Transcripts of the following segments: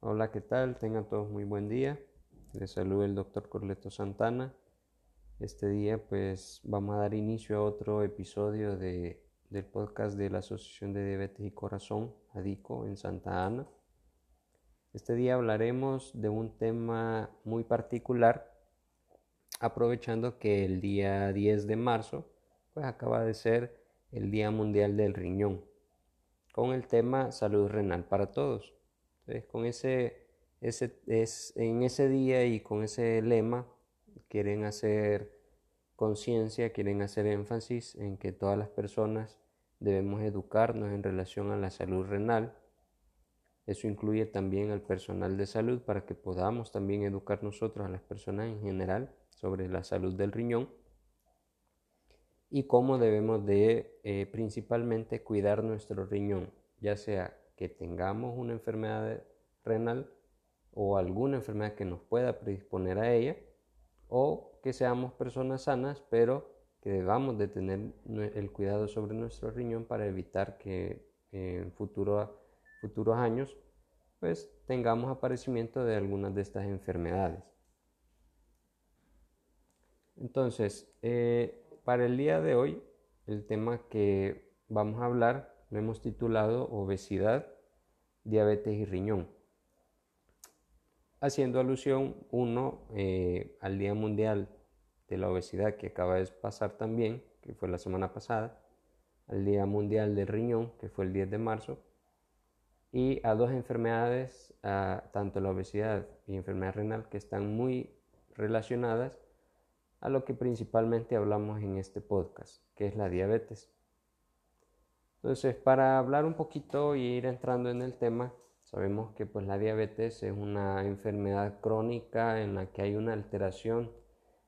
Hola, ¿qué tal? Tengan todos muy buen día. Les saluda el doctor Corleto Santana. Este día pues vamos a dar inicio a otro episodio de, del podcast de la Asociación de Diabetes y Corazón, ADICO, en Santa Ana. Este día hablaremos de un tema muy particular, aprovechando que el día 10 de marzo pues acaba de ser el Día Mundial del Riñón, con el tema salud renal para todos. Entonces, con ese, ese, es, en ese día y con ese lema quieren hacer conciencia, quieren hacer énfasis en que todas las personas debemos educarnos en relación a la salud renal. Eso incluye también al personal de salud para que podamos también educar nosotros a las personas en general sobre la salud del riñón y cómo debemos de eh, principalmente cuidar nuestro riñón, ya sea que tengamos una enfermedad renal o alguna enfermedad que nos pueda predisponer a ella, o que seamos personas sanas, pero que debamos de tener el cuidado sobre nuestro riñón para evitar que en futuro, futuros años pues tengamos aparecimiento de algunas de estas enfermedades. Entonces, eh, para el día de hoy, el tema que vamos a hablar lo hemos titulado Obesidad, Diabetes y Riñón, haciendo alusión, uno, eh, al Día Mundial de la Obesidad que acaba de pasar también, que fue la semana pasada, al Día Mundial del Riñón, que fue el 10 de marzo, y a dos enfermedades, tanto la obesidad y enfermedad renal, que están muy relacionadas a lo que principalmente hablamos en este podcast, que es la diabetes. Entonces, para hablar un poquito y ir entrando en el tema, sabemos que pues la diabetes es una enfermedad crónica en la que hay una alteración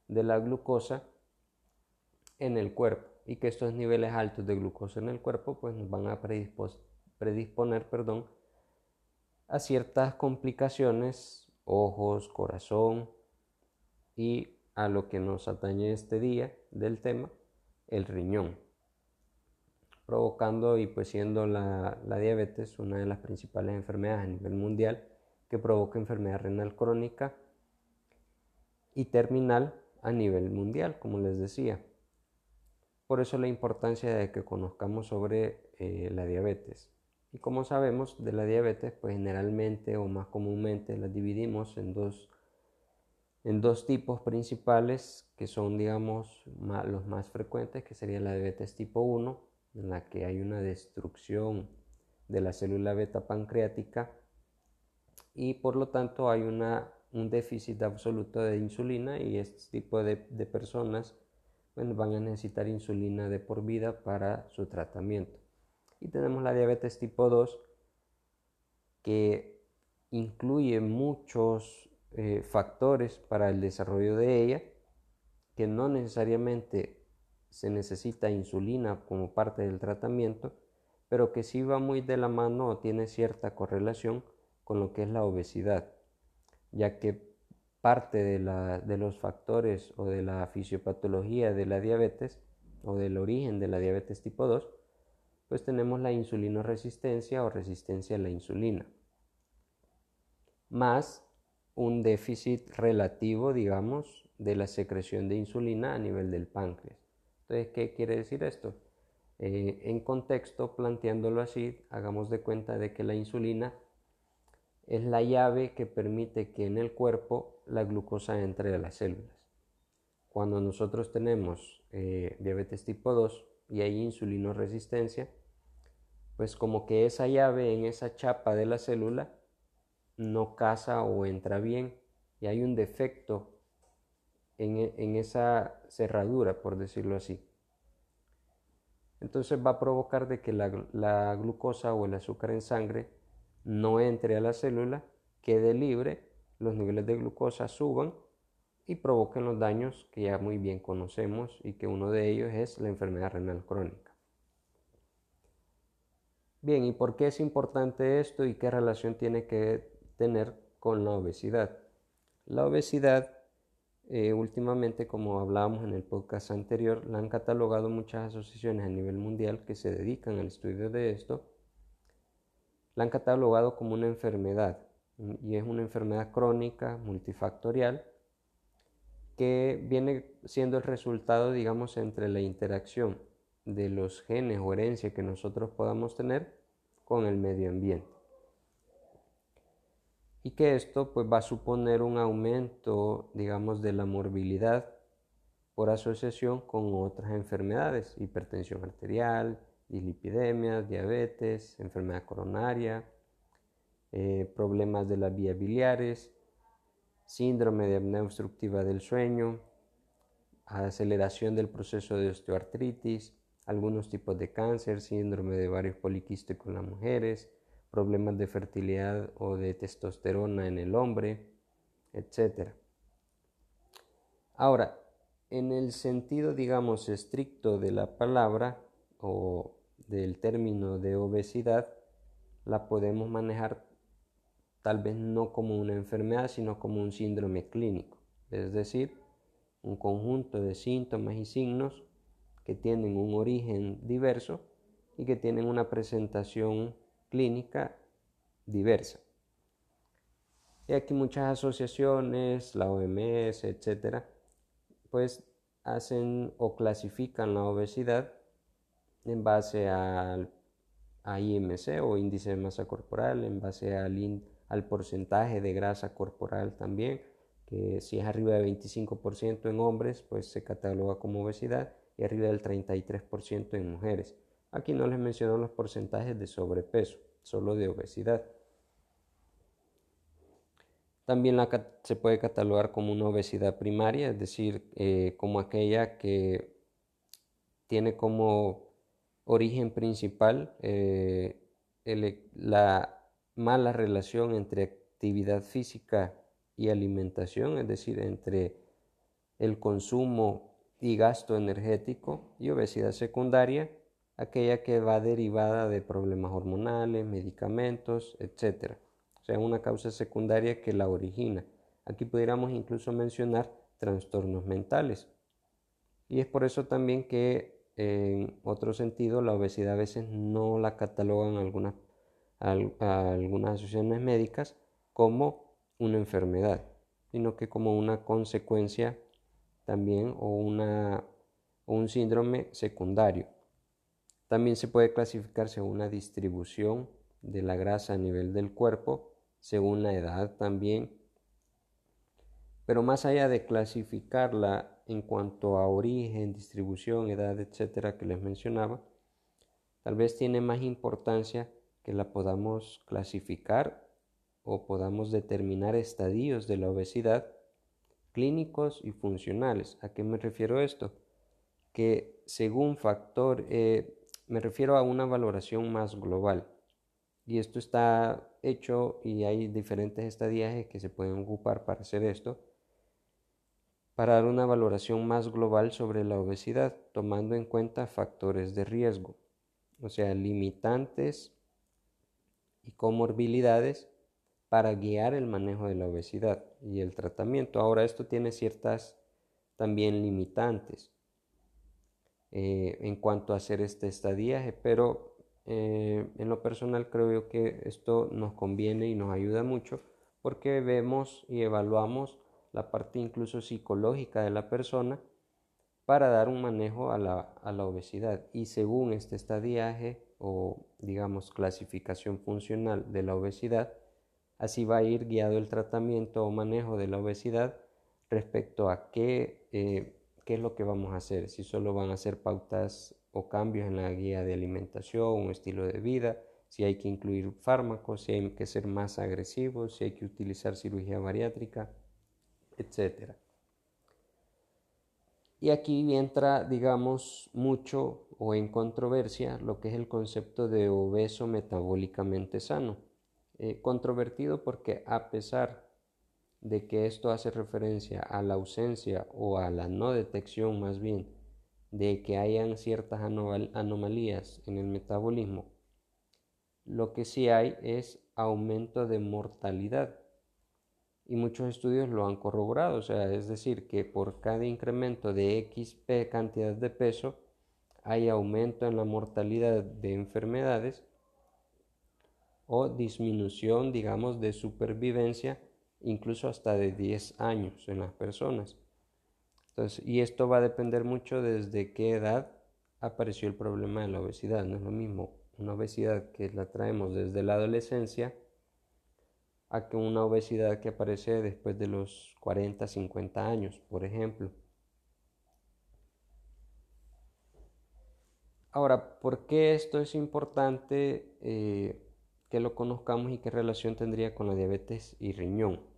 de la glucosa en el cuerpo y que estos niveles altos de glucosa en el cuerpo pues nos van a predisponer, perdón, a ciertas complicaciones, ojos, corazón y a lo que nos atañe este día del tema, el riñón provocando y pues siendo la, diabetes una de las principales enfermedades a nivel mundial que provoca enfermedad renal crónica y terminal a nivel mundial, como les decía. Por eso la importancia de que conozcamos sobre eh, la diabetes. Y como sabemos de la diabetes, pues generalmente o más comúnmente la dividimos en dos, en dos tipos principales que son, digamos, los más frecuentes, que sería la diabetes tipo 1 en la que hay una destrucción de la célula beta pancreática y por lo tanto hay una, un déficit absoluto de insulina y este tipo de, personas van a necesitar insulina de por vida para su tratamiento. Y tenemos la diabetes tipo 2 que incluye muchos eh, factores para el desarrollo de ella que no necesariamente se necesita insulina como parte del tratamiento, pero que sí va muy de la mano o tiene cierta correlación con lo que es la obesidad, ya que parte de, de los factores o de la fisiopatología de la diabetes o del origen de la diabetes tipo 2, pues tenemos la insulinoresistencia o resistencia a la insulina, más un déficit relativo, digamos, de la secreción de insulina a nivel del páncreas. Entonces, ¿qué quiere decir esto? Eh, en contexto, planteándolo así, hagamos de cuenta de que la insulina es la llave que permite que en el cuerpo la glucosa entre a las células. Cuando nosotros tenemos eh, diabetes tipo 2 y hay insulinoresistencia, pues como que esa llave en esa chapa de la célula no casa o entra bien y hay un defecto e, en, esa cerradura, por decirlo así. Entonces va a provocar de que la, la glucosa o el azúcar en sangre no entre a la célula, quede libre, los niveles de glucosa suban y provoquen los daños que ya muy bien conocemos y que uno de ellos es la enfermedad renal crónica. Bien, ¿y por qué es importante esto y qué relación tiene que tener con la obesidad? La obesidad eh, últimamente, como hablábamos en el podcast anterior, la han catalogado muchas asociaciones a nivel mundial que se dedican al estudio de esto. La han catalogado como una enfermedad, y es una enfermedad crónica multifactorial que viene siendo el resultado, digamos, entre la interacción de los genes o herencia que nosotros podamos tener con el medio ambiente. Y que esto pues va a suponer un aumento, digamos, de la morbilidad por asociación con otras enfermedades, hipertensión arterial, dislipidemia, diabetes, enfermedad coronaria, eh, problemas de las vías biliares, síndrome de apnea obstructiva del sueño, aceleración del proceso de osteoartritis, algunos tipos de cáncer, síndrome de varios poliquísticos en las mujeres, problemas de fertilidad o de testosterona en el hombre, etc. Ahora, en el sentido, digamos, estricto de la palabra o del término de obesidad, la podemos manejar tal vez no como una enfermedad, sino como un síndrome clínico, es decir, un conjunto de síntomas y signos que tienen un origen diverso y que tienen una presentación clínica diversa. Y aquí muchas asociaciones, la OMS, etcétera, pues hacen o clasifican la obesidad en base al IMC o índice de masa corporal, en base al, al porcentaje de grasa corporal también, que si es arriba de 25% en hombres, pues se cataloga como obesidad y arriba del 33% en mujeres. Aquí no les menciono los porcentajes de sobrepeso, solo de obesidad. También se puede catalogar como una obesidad primaria, es decir, eh, como aquella que tiene como origen principal eh, la mala relación entre actividad física y alimentación, es decir, entre el consumo y gasto energético y obesidad secundaria, aquella que va derivada de problemas hormonales, medicamentos, etc. O sea, una causa secundaria que la origina. Aquí pudiéramos incluso mencionar trastornos mentales. Y es por eso también que en otro sentido la obesidad a veces no la catalogan algunas algunas asociaciones médicas como una enfermedad, sino que como una consecuencia también o, una, un síndrome secundario. También se puede clasificar según una distribución de la grasa a nivel del cuerpo, según la edad también. Pero más allá de clasificarla en cuanto a origen, distribución, edad, etcétera, que les mencionaba, tal vez tiene más importancia que la podamos clasificar o podamos determinar estadios de la obesidad clínicos y funcionales. ¿A qué me refiero esto? Que según factor, eh, me refiero a una valoración más global. Y esto está hecho y hay diferentes estadiajes que se pueden ocupar para hacer esto, para dar una valoración más global sobre la obesidad, tomando en cuenta factores de riesgo, o sea, limitantes y comorbilidades para guiar el manejo de la obesidad y el tratamiento. Ahora esto tiene ciertas también limitantes eh, en cuanto a hacer este estadiaje, pero eh, en lo personal creo que esto nos conviene y nos ayuda mucho porque vemos y evaluamos la parte incluso psicológica de la persona para dar un manejo a la, a la obesidad. Y según este estadiaje o digamos clasificación funcional de la obesidad, así va a ir guiado el tratamiento o manejo de la obesidad respecto a qué, eh, qué es lo que vamos a hacer, si solo van a hacer pautas o cambios en la guía de alimentación, un estilo de vida, si hay que incluir fármacos, si hay que ser más agresivos, si hay que utilizar cirugía bariátrica, etc. Y aquí entra, digamos, mucho o en controversia lo que es el concepto de obeso metabólicamente sano. Eh, controvertido porque a pesar de que esto hace referencia a la ausencia o a la no detección más bien de que hayan ciertas anomalías en el metabolismo, lo que sí hay es aumento de mortalidad. Y muchos estudios lo han corroborado, o sea, es decir, que por cada incremento de XP cantidad de peso hay aumento en la mortalidad de enfermedades o disminución, digamos, de supervivencia, incluso hasta de 10 años en las personas. Entonces, y esto va a depender mucho desde qué edad apareció el problema de la obesidad. No es lo mismo una obesidad que la traemos desde la adolescencia a que una obesidad que aparece después de los 40, 50 años, por ejemplo. Ahora, ¿por qué esto es importante eh, que lo conozcamos y qué relación tendría con la diabetes y riñón?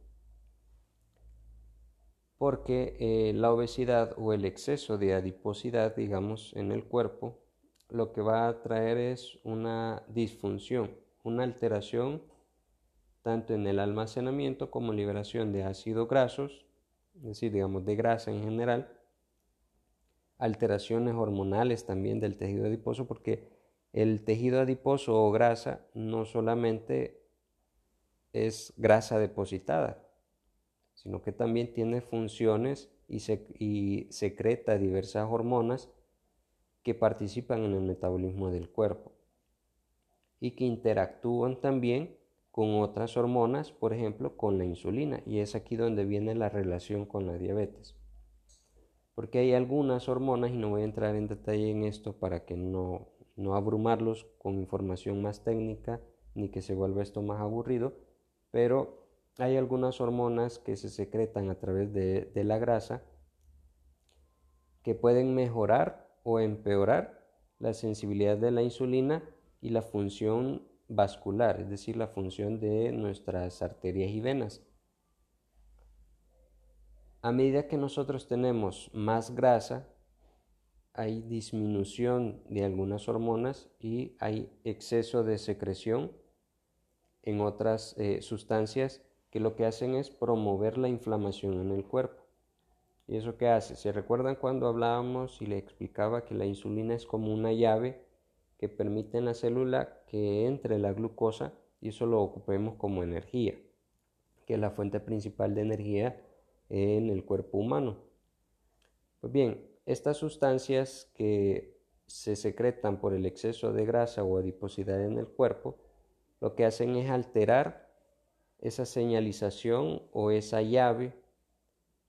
Porque eh, la obesidad o el exceso de adiposidad, digamos, en el cuerpo, lo que va a traer es una disfunción, una alteración tanto en el almacenamiento como liberación de ácidos grasos, es decir, digamos, de grasa en general, alteraciones hormonales también del tejido adiposo, porque el tejido adiposo o grasa no solamente es grasa depositada, sino que también tiene funciones y, secreta diversas hormonas que participan en el metabolismo del cuerpo y que interactúan también con otras hormonas, por ejemplo, con la insulina, y es aquí donde viene la relación con la diabetes porque hay algunas hormonas, y no voy a entrar en detalle en esto para que no, no abrumarlos con información más técnica ni que se vuelva esto más aburrido, pero hay algunas hormonas que se secretan a través de, la grasa que pueden mejorar o empeorar la sensibilidad de la insulina y la función vascular, es decir, la función de nuestras arterias y venas. A medida que nosotros tenemos más grasa, hay disminución de algunas hormonas y hay exceso de secreción en otras eh, sustancias que lo que hacen es promover la inflamación en el cuerpo. ¿Y eso qué hace? ¿Se recuerdan cuando hablábamos y le explicaba que la insulina es como una llave que permite en la célula que entre la glucosa y eso lo ocupemos como energía, que es la fuente principal de energía en el cuerpo humano. Pues bien, estas sustancias que se secretan por el exceso de grasa o adiposidad en el cuerpo, lo que hacen es alterar esa señalización o esa llave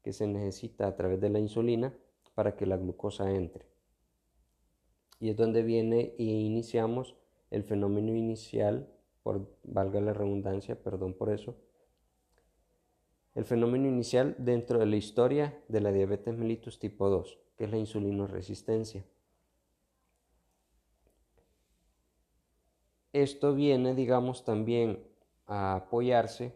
que se necesita a través de la insulina para que la glucosa entre. Y es donde viene e iniciamos el fenómeno inicial, por valga la redundancia, perdón por eso, el fenómeno inicial dentro de la historia de la diabetes mellitus tipo 2, que es la insulinoresistencia. Esto viene, digamos, también a apoyarse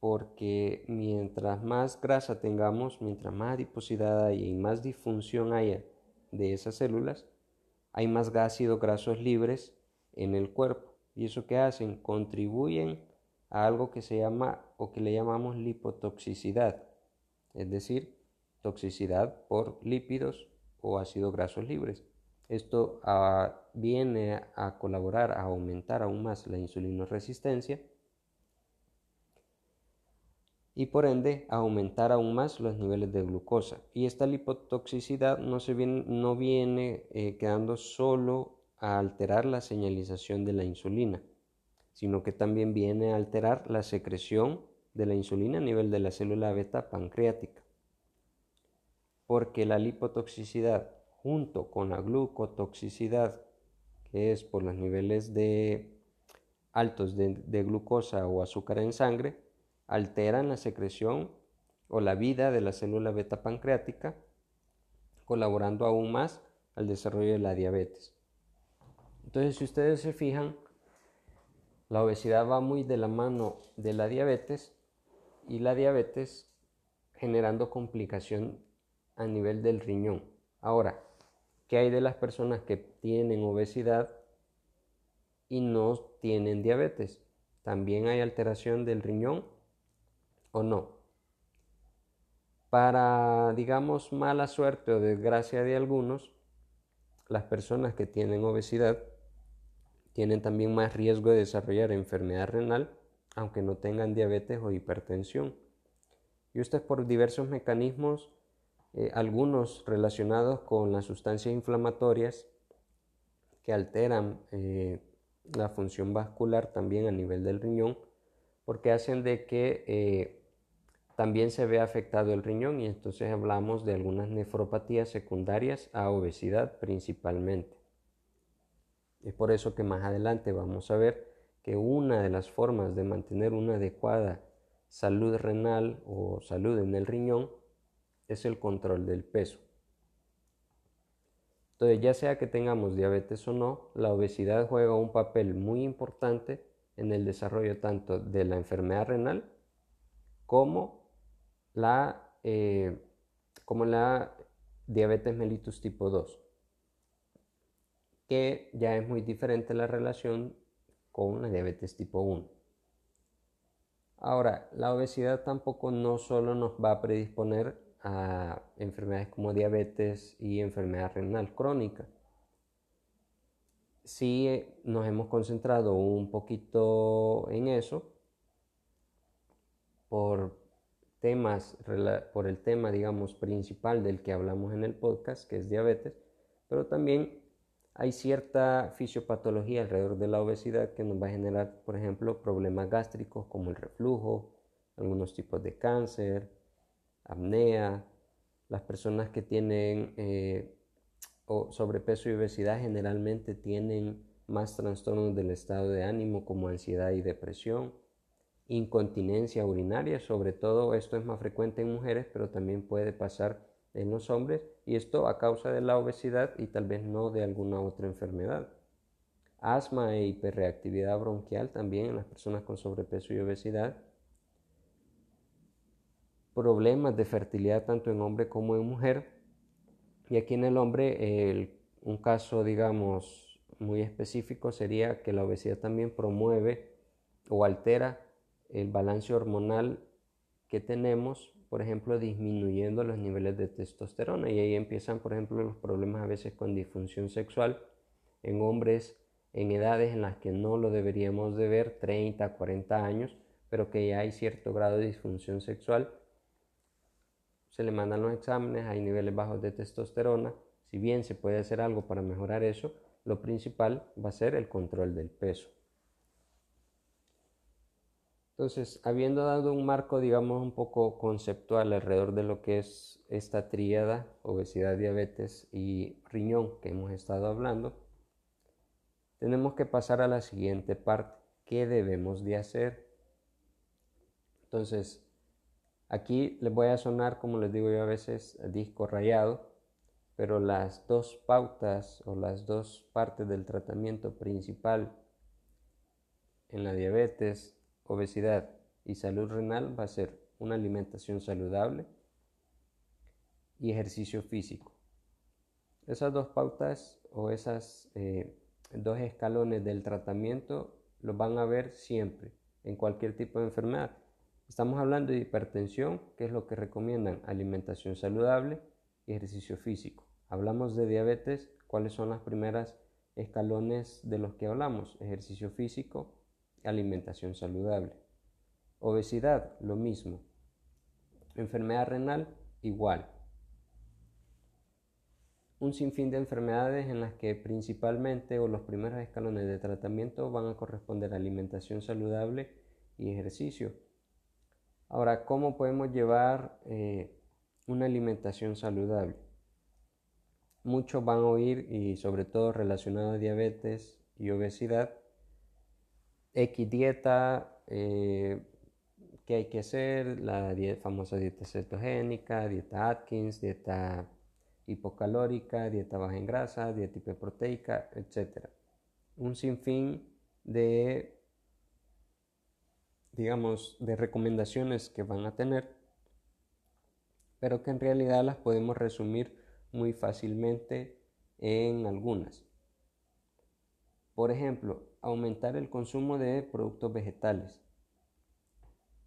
porque mientras más grasa tengamos, mientras más adiposidad haya y más disfunción haya de esas células, hay más ácidos grasos libres en el cuerpo. ¿Y eso qué hacen? Contribuyen a algo que se llama o que le llamamos lipotoxicidad, es decir, toxicidad por lípidos o ácidos grasos libres. Esto ah, viene a colaborar a aumentar aún más la insulinoresistencia y por ende aumentar aún más los niveles de glucosa. Y esta lipotoxicidad no, se viene, no viene eh, quedando solo a alterar la señalización de la insulina, sino que también viene a alterar la secreción de la insulina a nivel de la célula beta pancreática. Porque la lipotoxicidad junto con la glucotoxicidad, que es por los niveles de altos de glucosa o azúcar en sangre, alteran la secreción o la vida de la célula beta pancreática, colaborando aún más al desarrollo de la diabetes. Entonces, si ustedes se fijan, la obesidad va muy de la mano de la diabetes y la diabetes generando complicación a nivel del riñón. Ahora, ¿qué hay de las personas que tienen obesidad y no tienen diabetes? ¿También hay alteración del riñón o no? Para, digamos, mala suerte o desgracia de algunos, las personas que tienen obesidad tienen también más riesgo de desarrollar enfermedad renal, aunque no tengan diabetes o hipertensión. Y esto es por diversos mecanismos, eh, algunos relacionados con las sustancias inflamatorias que alteran eh, la función vascular también a nivel del riñón, porque hacen de que eh, también se vea afectado el riñón y entonces hablamos de algunas nefropatías secundarias a obesidad principalmente. Es por eso que más adelante vamos a ver que una de las formas de mantener una adecuada salud renal o salud en el riñón es el control del peso. Entonces, ya sea que tengamos diabetes o no, la obesidad juega un papel muy importante en el desarrollo tanto de la enfermedad renal como la, eh, como la diabetes mellitus tipo 2, que ya es muy diferente la relación con la diabetes tipo 1. Ahora, la obesidad tampoco no solo nos va a predisponer a enfermedades como diabetes y enfermedad renal crónica. Sí nos hemos concentrado un poquito en eso por temas, por el tema, digamos, principal del que hablamos en el podcast, que es diabetes, pero también hay cierta fisiopatología alrededor de la obesidad que nos va a generar, por ejemplo, problemas gástricos como el reflujo, algunos tipos de cáncer, apnea. Las personas que tienen eh, sobrepeso y obesidad generalmente tienen más trastornos del estado de ánimo como ansiedad y depresión, incontinencia urinaria, sobre todo esto es más frecuente en mujeres, pero también puede pasar en los hombres y esto a causa de la obesidad y tal vez no de alguna otra enfermedad. Asma e hiperreactividad bronquial también en las personas con sobrepeso y obesidad. Problemas de fertilidad tanto en hombre como en mujer. Y aquí en el hombre un caso digamos muy específico sería que la obesidad también promueve o altera el balance hormonal que tenemos por ejemplo, disminuyendo los niveles de testosterona y ahí empiezan, por ejemplo, los problemas a veces con disfunción sexual en hombres en edades en las que no lo deberíamos de ver, 30, 40 años, pero que ya hay cierto grado de disfunción sexual. Se le mandan los exámenes, hay niveles bajos de testosterona. Si bien se puede hacer algo para mejorar eso, lo principal va a ser el control del peso. Entonces, habiendo dado un marco, digamos, un poco conceptual alrededor de lo que es esta tríada, obesidad, diabetes y riñón que hemos estado hablando, tenemos que pasar a la siguiente parte. ¿Qué debemos de hacer? Entonces, aquí les voy a sonar, como les digo yo a veces, disco rayado, pero las dos pautas o las dos partes del tratamiento principal en la diabetes obesidad y salud renal va a ser una alimentación saludable y ejercicio físico. Esas dos pautas o esas eh, dos escalones del tratamiento los van a ver siempre en cualquier tipo de enfermedad. Estamos hablando de hipertensión, que es lo que recomiendan alimentación saludable y ejercicio físico. Hablamos de diabetes, ¿cuáles son las primeras escalones de los que hablamos? Ejercicio físico, alimentación saludable. Obesidad, lo mismo. Enfermedad renal, igual. Un sinfín de enfermedades en las que principalmente o los primeros escalones de tratamiento van a corresponder a alimentación saludable y ejercicio. Ahora, ¿cómo podemos llevar eh, una alimentación saludable? Muchos van a oír, y sobre todo relacionado a diabetes y obesidad, X dieta, eh, ¿qué hay que hacer? La famosa dieta cetogénica, dieta Atkins, dieta hipocalórica, dieta baja en grasa, dieta hiperproteica, etc. Un sinfín de, digamos, de recomendaciones que van a tener, pero que en realidad las podemos resumir muy fácilmente en algunas. Por ejemplo, aumentar el consumo de productos vegetales,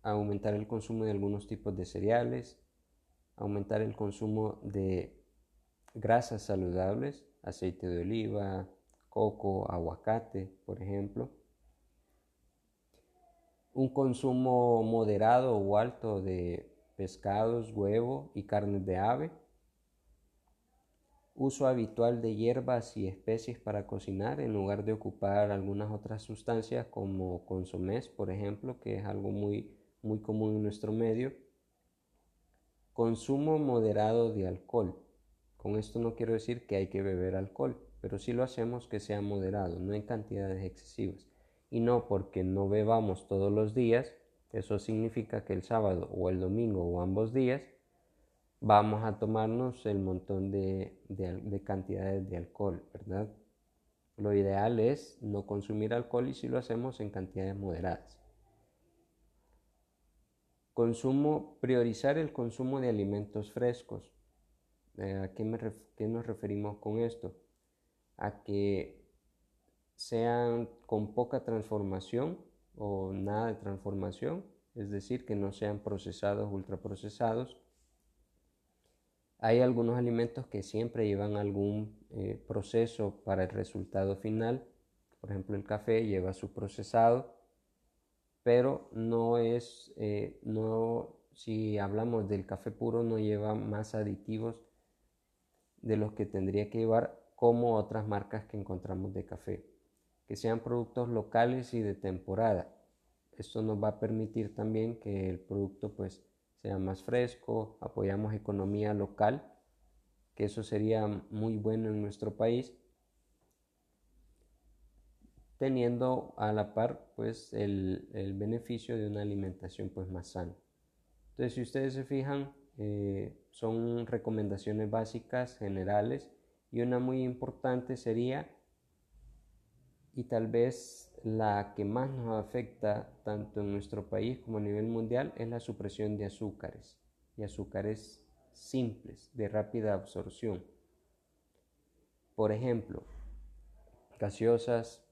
aumentar el consumo de algunos tipos de cereales, aumentar el consumo de grasas saludables, aceite de oliva, coco, aguacate, por ejemplo. Un consumo moderado o alto de pescados, huevo y carnes de ave uso habitual de hierbas y especies para cocinar en lugar de ocupar algunas otras sustancias como consomés, por ejemplo, que es algo muy, muy común en nuestro medio. Consumo moderado de alcohol. Con esto no quiero decir que hay que beber alcohol, pero sí lo hacemos que sea moderado, no en cantidades excesivas. Y no porque no bebamos todos los días, eso significa que el sábado o el domingo o ambos días vamos a tomarnos el montón de, cantidades de alcohol, ¿verdad? Lo ideal es no consumir alcohol y si lo hacemos en cantidades moderadas. Consumo, priorizar el consumo de alimentos frescos. Eh, ¿A qué, qué nos referimos con esto? A que sean con poca transformación o nada de transformación, es decir, que no sean procesados, ultraprocesados, hay algunos alimentos que siempre llevan algún eh, proceso para el resultado final. Por ejemplo, el café lleva su procesado, pero no es, eh, no, si hablamos del café puro, no lleva más aditivos de los que tendría que llevar como otras marcas que encontramos de café. Que sean productos locales y de temporada. Esto nos va a permitir también que el producto pues sea más fresco, apoyamos economía local, que eso sería muy bueno en nuestro país, teniendo a la par pues el, beneficio de una alimentación pues más sana. Entonces si ustedes se fijan, eh, son recomendaciones básicas generales y una muy importante sería y tal vez la que más nos afecta tanto en nuestro país como a nivel mundial es la supresión de azúcares y azúcares simples de rápida absorción. Por ejemplo, gaseosas,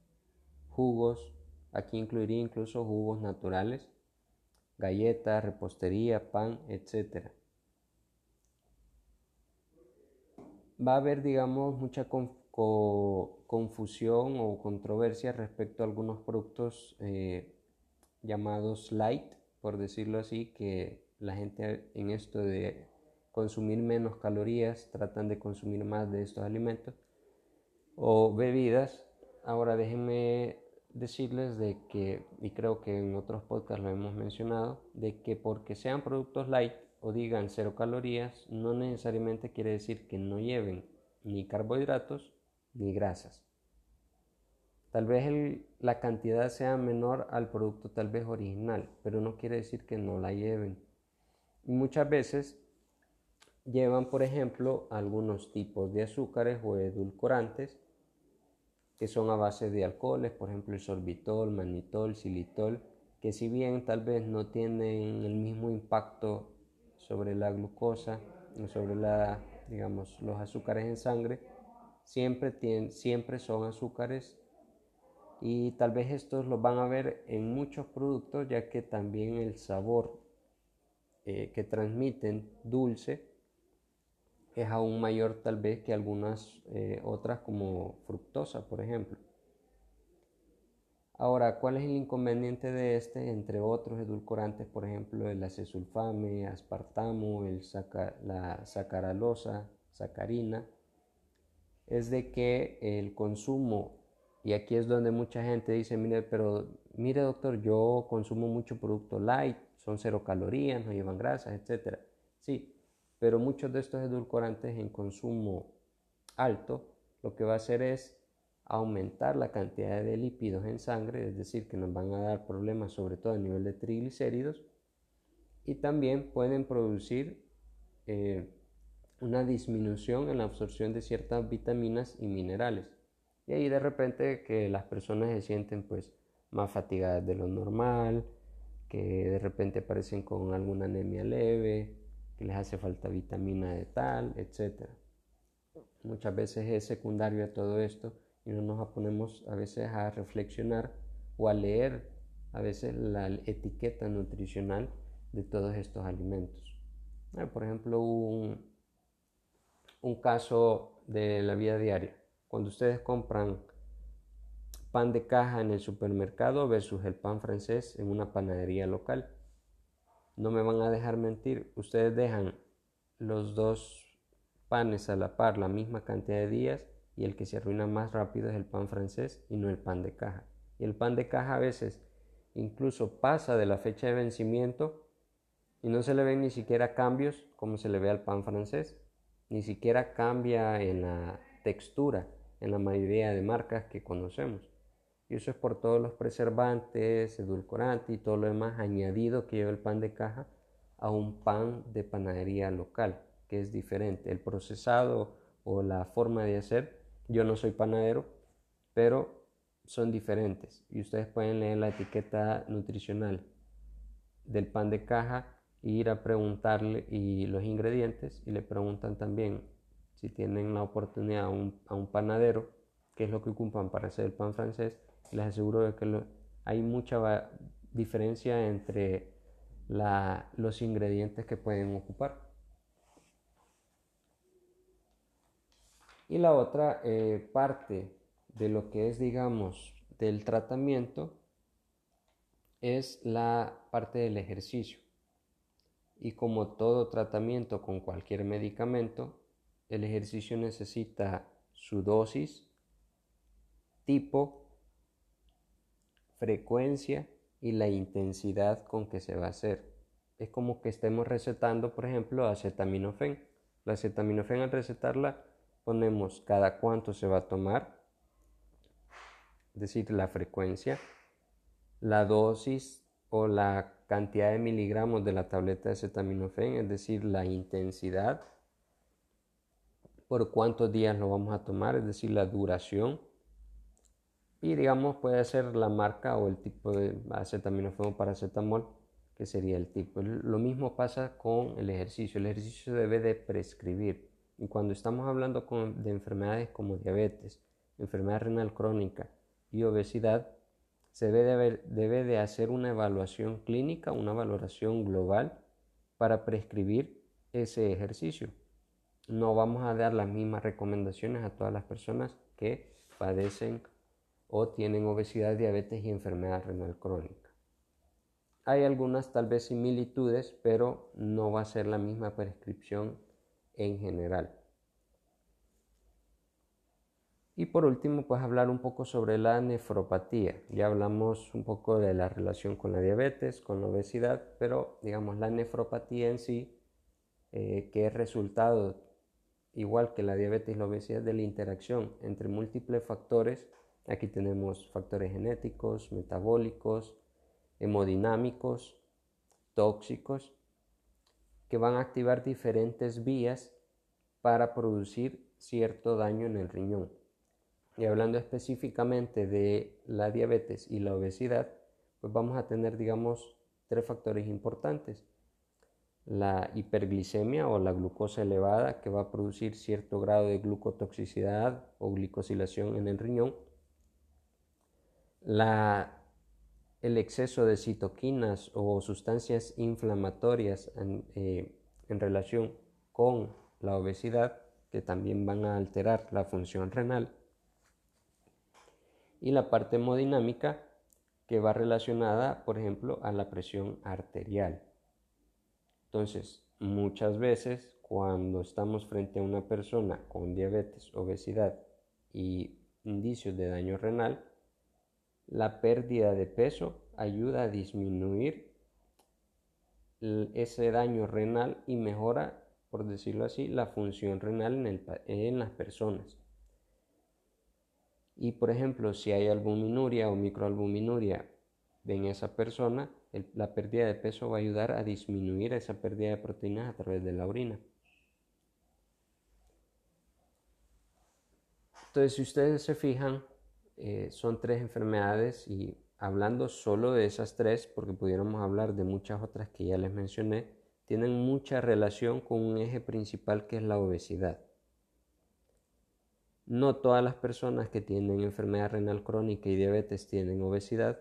jugos, aquí incluiría incluso jugos naturales, galletas, repostería, pan, etc. Va a haber, digamos, mucha confusión o controversia respecto a algunos productos eh, llamados light, por decirlo así, que la gente en esto de consumir menos calorías tratan de consumir más de estos alimentos o bebidas. Ahora déjenme decirles de que, y creo que en otros podcasts lo hemos mencionado, de que porque sean productos light o digan cero calorías, no necesariamente quiere decir que no lleven ni carbohidratos ni grasas. Tal vez la cantidad sea menor al producto tal vez original, pero no quiere decir que no la lleven. Muchas veces llevan, por ejemplo, algunos tipos de azúcares o edulcorantes que son a base de alcoholes, por ejemplo el sorbitol, manitol, xilitol, que si bien tal vez no tienen el mismo impacto sobre la glucosa, sobre la, digamos, los azúcares en sangre, siempre, tienen, siempre son azúcares y tal vez estos los van a ver en muchos productos ya que también el sabor eh, que transmiten dulce es aún mayor tal vez que algunas eh, otras como fructosa por ejemplo. Ahora, ¿cuál es el inconveniente de este? Entre otros edulcorantes, por ejemplo, el acesulfame, aspartamo, el la sacaralosa, sacarina, es de que el consumo, y aquí es donde mucha gente dice, mire, pero mire doctor, yo consumo mucho producto light, son cero calorías, no llevan grasas, etc. Sí, pero muchos de estos edulcorantes en consumo alto lo que va a hacer es aumentar la cantidad de lípidos en sangre, es decir, que nos van a dar problemas sobre todo a nivel de triglicéridos y también pueden producir eh, una disminución en la absorción de ciertas vitaminas y minerales. Y ahí de repente que las personas se sienten pues más fatigadas de lo normal, que de repente aparecen con alguna anemia leve, que les hace falta vitamina de tal, etc. Muchas veces es secundario a todo esto y no nos ponemos a veces a reflexionar o a leer a veces la etiqueta nutricional de todos estos alimentos. Ah, por ejemplo, un, un caso de la vida diaria. Cuando ustedes compran pan de caja en el supermercado versus el pan francés en una panadería local. No me van a dejar mentir, ustedes dejan los dos panes a la par la misma cantidad de días y el que se arruina más rápido es el pan francés y no el pan de caja. Y el pan de caja a veces incluso pasa de la fecha de vencimiento y no se le ven ni siquiera cambios como se le ve al pan francés. Ni siquiera cambia en la textura en la mayoría de marcas que conocemos. Y eso es por todos los preservantes, edulcorantes y todo lo demás añadido que lleva el pan de caja a un pan de panadería local, que es diferente. El procesado o la forma de hacer, yo no soy panadero, pero son diferentes. Y ustedes pueden leer la etiqueta nutricional del pan de caja ir a preguntarle y los ingredientes y le preguntan también si tienen la oportunidad a un, panadero, qué es lo que ocupan para hacer el pan francés, les aseguro de que hay mucha diferencia entre los ingredientes que pueden ocupar. Y la otra eh, parte de lo que es, digamos, del tratamiento es la parte del ejercicio. Y como todo tratamiento con cualquier medicamento, el ejercicio necesita su dosis, tipo, frecuencia y la intensidad con que se va a hacer. Es como que estemos recetando, por ejemplo, acetaminofén. La acetaminofén al recetarla ponemos cada cuánto se va a tomar, es decir, la frecuencia, la dosis o la cantidad de miligramos de la tableta de acetaminofén, es decir, la intensidad, por cuántos días lo vamos a tomar, es decir, la duración. Y digamos, puede ser la marca o el tipo de acetaminofén o paracetamol, que sería el tipo. Lo mismo pasa con el ejercicio. El ejercicio debe de prescribir. Y cuando estamos hablando de enfermedades como diabetes, enfermedad renal crónica y obesidad, se debe de hacer una evaluación clínica, una valoración global para prescribir ese ejercicio no vamos a dar las mismas recomendaciones a todas las personas que padecen o tienen obesidad, diabetes y enfermedad renal crónica. Hay algunas tal vez similitudes, pero no va a ser la misma prescripción en general. Y por último, pues hablar un poco sobre la nefropatía. Ya hablamos un poco de la relación con la diabetes, con la obesidad, pero digamos la nefropatía en sí, eh, que es resultado igual que la diabetes y la obesidad, de la interacción entre múltiples factores. Aquí tenemos factores genéticos, metabólicos, hemodinámicos, tóxicos, que van a activar diferentes vías para producir cierto daño en el riñón. Y hablando específicamente de la diabetes y la obesidad, pues vamos a tener, digamos, tres factores importantes. La hiperglicemia o la glucosa elevada que va a producir cierto grado de glucotoxicidad o glicosilación en el riñón, el exceso de citoquinas o sustancias inflamatorias en, eh, en relación con la obesidad que también van a alterar la función renal y la parte hemodinámica que va relacionada, por ejemplo, a la presión arterial. Entonces, muchas veces cuando estamos frente a una persona con diabetes, obesidad y indicios de daño renal, la pérdida de peso ayuda a disminuir ese daño renal y mejora, por decirlo así, la función renal en, en las personas. Y por ejemplo, si hay albuminuria o microalbuminuria en esa persona, la pérdida de peso va a ayudar a disminuir esa pérdida de proteínas a través de la orina. Entonces, si ustedes se fijan, eh, son tres enfermedades y hablando solo de esas tres, porque pudiéramos hablar de muchas otras que ya les mencioné, tienen mucha relación con un eje principal que es la obesidad. No todas las personas que tienen enfermedad renal crónica y diabetes tienen obesidad,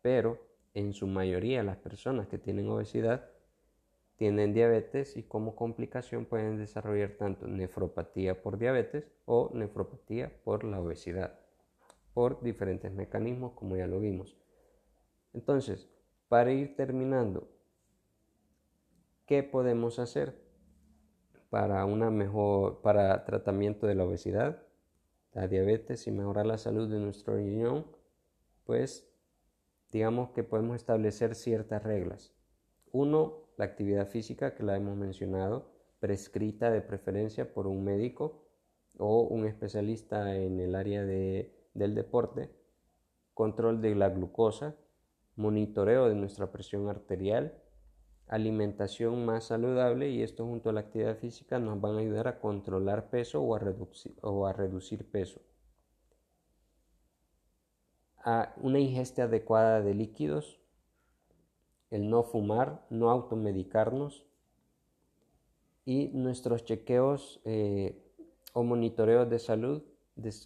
pero en su mayoría las personas que tienen obesidad tienen diabetes y como complicación pueden desarrollar tanto nefropatía por diabetes o nefropatía por la obesidad, por diferentes mecanismos como ya lo vimos. Entonces, para ir terminando, ¿qué podemos hacer? para una mejor para tratamiento de la obesidad, la diabetes y mejorar la salud de nuestro riñón, pues digamos que podemos establecer ciertas reglas. Uno, la actividad física que la hemos mencionado, prescrita de preferencia por un médico o un especialista en el área de, del deporte, control de la glucosa, monitoreo de nuestra presión arterial, alimentación más saludable y esto junto a la actividad física nos van a ayudar a controlar peso o a reducir, o a reducir peso. A una ingesta adecuada de líquidos, el no fumar, no automedicarnos y nuestros chequeos eh, o monitoreos de salud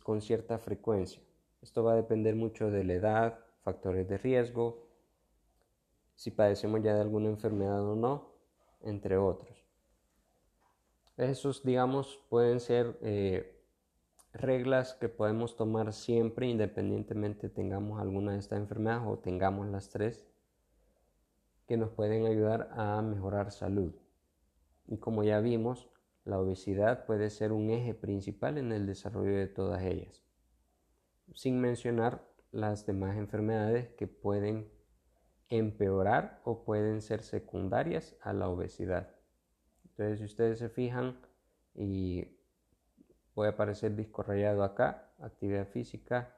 con cierta frecuencia. Esto va a depender mucho de la edad, factores de riesgo, si padecemos ya de alguna enfermedad o no, entre otros. Esos, digamos, pueden ser eh, reglas que podemos tomar siempre, independientemente tengamos alguna de estas enfermedades o tengamos las tres, que nos pueden ayudar a mejorar salud. Y como ya vimos, la obesidad puede ser un eje principal en el desarrollo de todas ellas, sin mencionar las demás enfermedades que pueden empeorar o pueden ser secundarias a la obesidad. Entonces, si ustedes se fijan y puede aparecer disco rayado acá, actividad física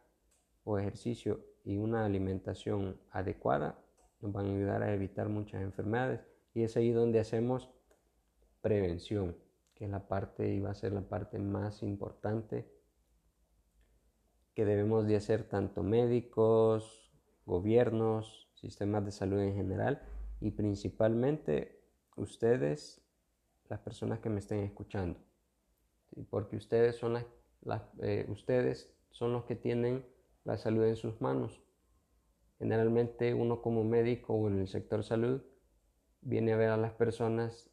o ejercicio y una alimentación adecuada nos van a ayudar a evitar muchas enfermedades y es ahí donde hacemos prevención, que es la parte y va a ser la parte más importante que debemos de hacer tanto médicos, gobiernos, sistemas de salud en general y principalmente ustedes, las personas que me estén escuchando. Porque ustedes son, las, eh, ustedes son los que tienen la salud en sus manos. Generalmente uno como médico o en el sector salud viene a ver a las personas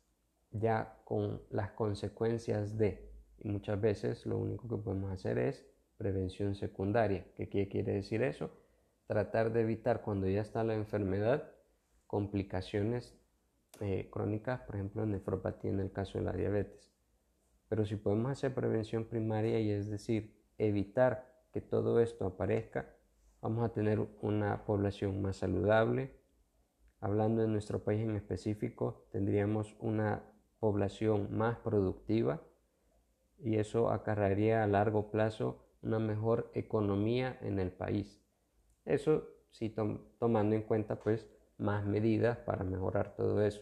ya con las consecuencias de, y muchas veces lo único que podemos hacer es prevención secundaria. ¿Qué quiere decir eso? Tratar de evitar cuando ya está la enfermedad complicaciones eh, crónicas, por ejemplo, nefropatía en el caso de la diabetes. Pero si podemos hacer prevención primaria y es decir, evitar que todo esto aparezca, vamos a tener una población más saludable. Hablando de nuestro país en específico, tendríamos una población más productiva y eso acarrearía a largo plazo una mejor economía en el país. Eso sí tomando en cuenta pues más medidas para mejorar todo eso.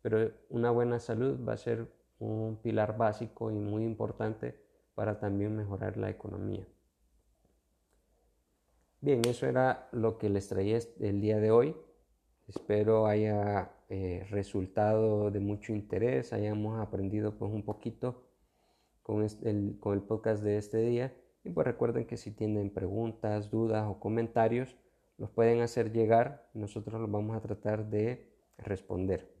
Pero una buena salud va a ser un pilar básico y muy importante para también mejorar la economía. Bien, eso era lo que les traía el día de hoy. Espero haya eh, resultado de mucho interés, hayamos aprendido pues un poquito con con el podcast de este día y pues recuerden que si tienen preguntas, dudas o comentarios, los pueden hacer llegar. Nosotros los vamos a tratar de responder.